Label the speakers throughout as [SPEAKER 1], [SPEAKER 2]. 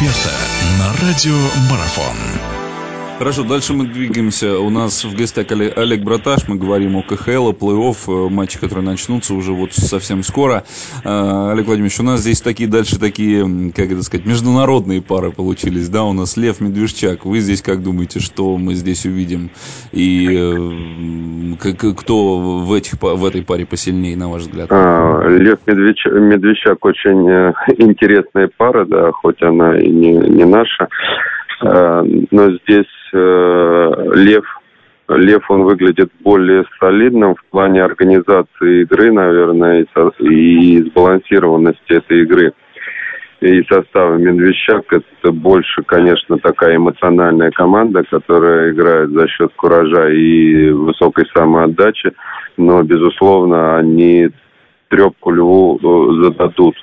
[SPEAKER 1] эксперта на радио Марафон.
[SPEAKER 2] Хорошо, дальше мы двигаемся. У нас в гостях Олег Браташ. Мы говорим о КХЛ, о плей-офф, э, матчи, которые начнутся уже вот совсем скоро. Э, Олег Владимирович, у нас здесь такие дальше такие, как это сказать, международные пары получились, да? У нас Лев Медвежчак. Вы здесь как думаете, что мы здесь увидим? И э, кто в, этих, в этой паре посильнее, на ваш взгляд?
[SPEAKER 3] А, Лев Медвеч, Медвежчак очень интересная пара, да, хоть она и не, не наша. Но здесь Э, Лев Лев, он выглядит более солидным в плане организации игры, наверное, и, сбалансированности этой игры. И состава Медвещак это больше, конечно, такая эмоциональная команда, которая играет за счет куража и высокой самоотдачи, но, безусловно, они трепку Льву э, зададут.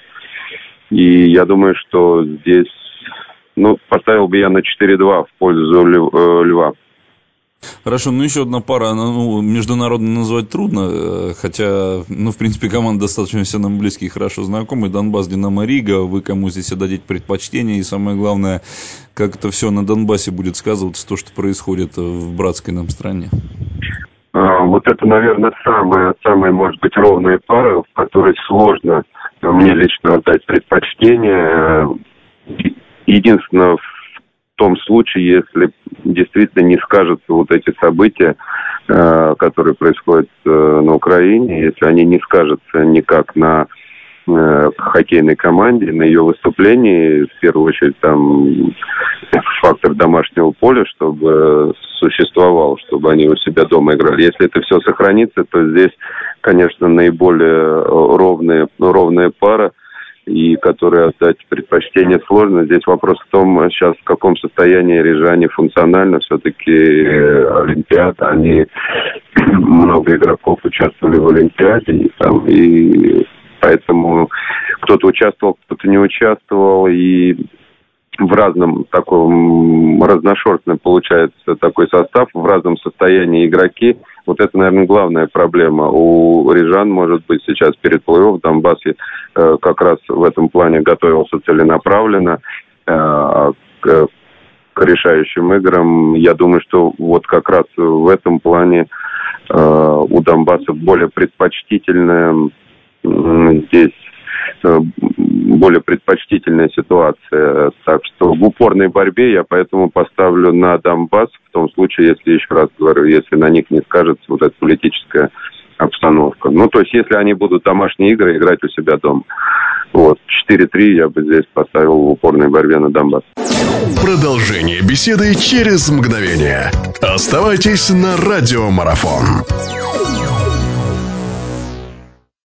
[SPEAKER 3] И я думаю, что здесь ну, поставил бы я на 4-2 в пользу э, Льва.
[SPEAKER 2] Хорошо, ну еще одна пара, ну, международно назвать трудно, э, хотя, ну, в принципе, команда достаточно все нам близкие и хорошо знакомы. Донбасс, Динамо, Рига, вы кому здесь отдадите предпочтение, и самое главное, как это все на Донбассе будет сказываться, то, что происходит в братской нам стране.
[SPEAKER 3] А, вот это, наверное, самая, самая, может быть, ровная пара, в которой сложно мне лично отдать предпочтение Единственное, в том случае, если действительно не скажутся вот эти события, э, которые происходят э, на Украине, если они не скажутся никак на э, хоккейной команде, на ее выступлении, в первую очередь там фактор домашнего поля, чтобы существовал, чтобы они у себя дома играли. Если это все сохранится, то здесь, конечно, наиболее ровная, ровная пара – и которые отдать предпочтение сложно. Здесь вопрос в том, сейчас в каком состоянии рижане функционально. Все-таки э, Олимпиада, они много игроков участвовали в Олимпиаде, и, там, и поэтому кто-то участвовал, кто-то не участвовал, и в разном таком разношерстном получается такой состав, в разном состоянии игроки. Вот это, наверное, главная проблема. У Рижан, может быть, сейчас перед плей-офф Донбасс э, как раз в этом плане готовился целенаправленно э, к, к решающим играм. Я думаю, что вот как раз в этом плане э, у Донбасса более предпочтительная здесь Э, более предпочтительная ситуация. Так что в упорной борьбе я поэтому поставлю на Донбасс, в том случае, если, еще раз говорю, если на них не скажется вот эта политическая обстановка. Ну, то есть, если они будут домашние игры играть у себя дома. Вот, 4-3 я бы здесь поставил в упорной борьбе на Донбасс.
[SPEAKER 1] Продолжение беседы через мгновение. Оставайтесь на радиомарафон.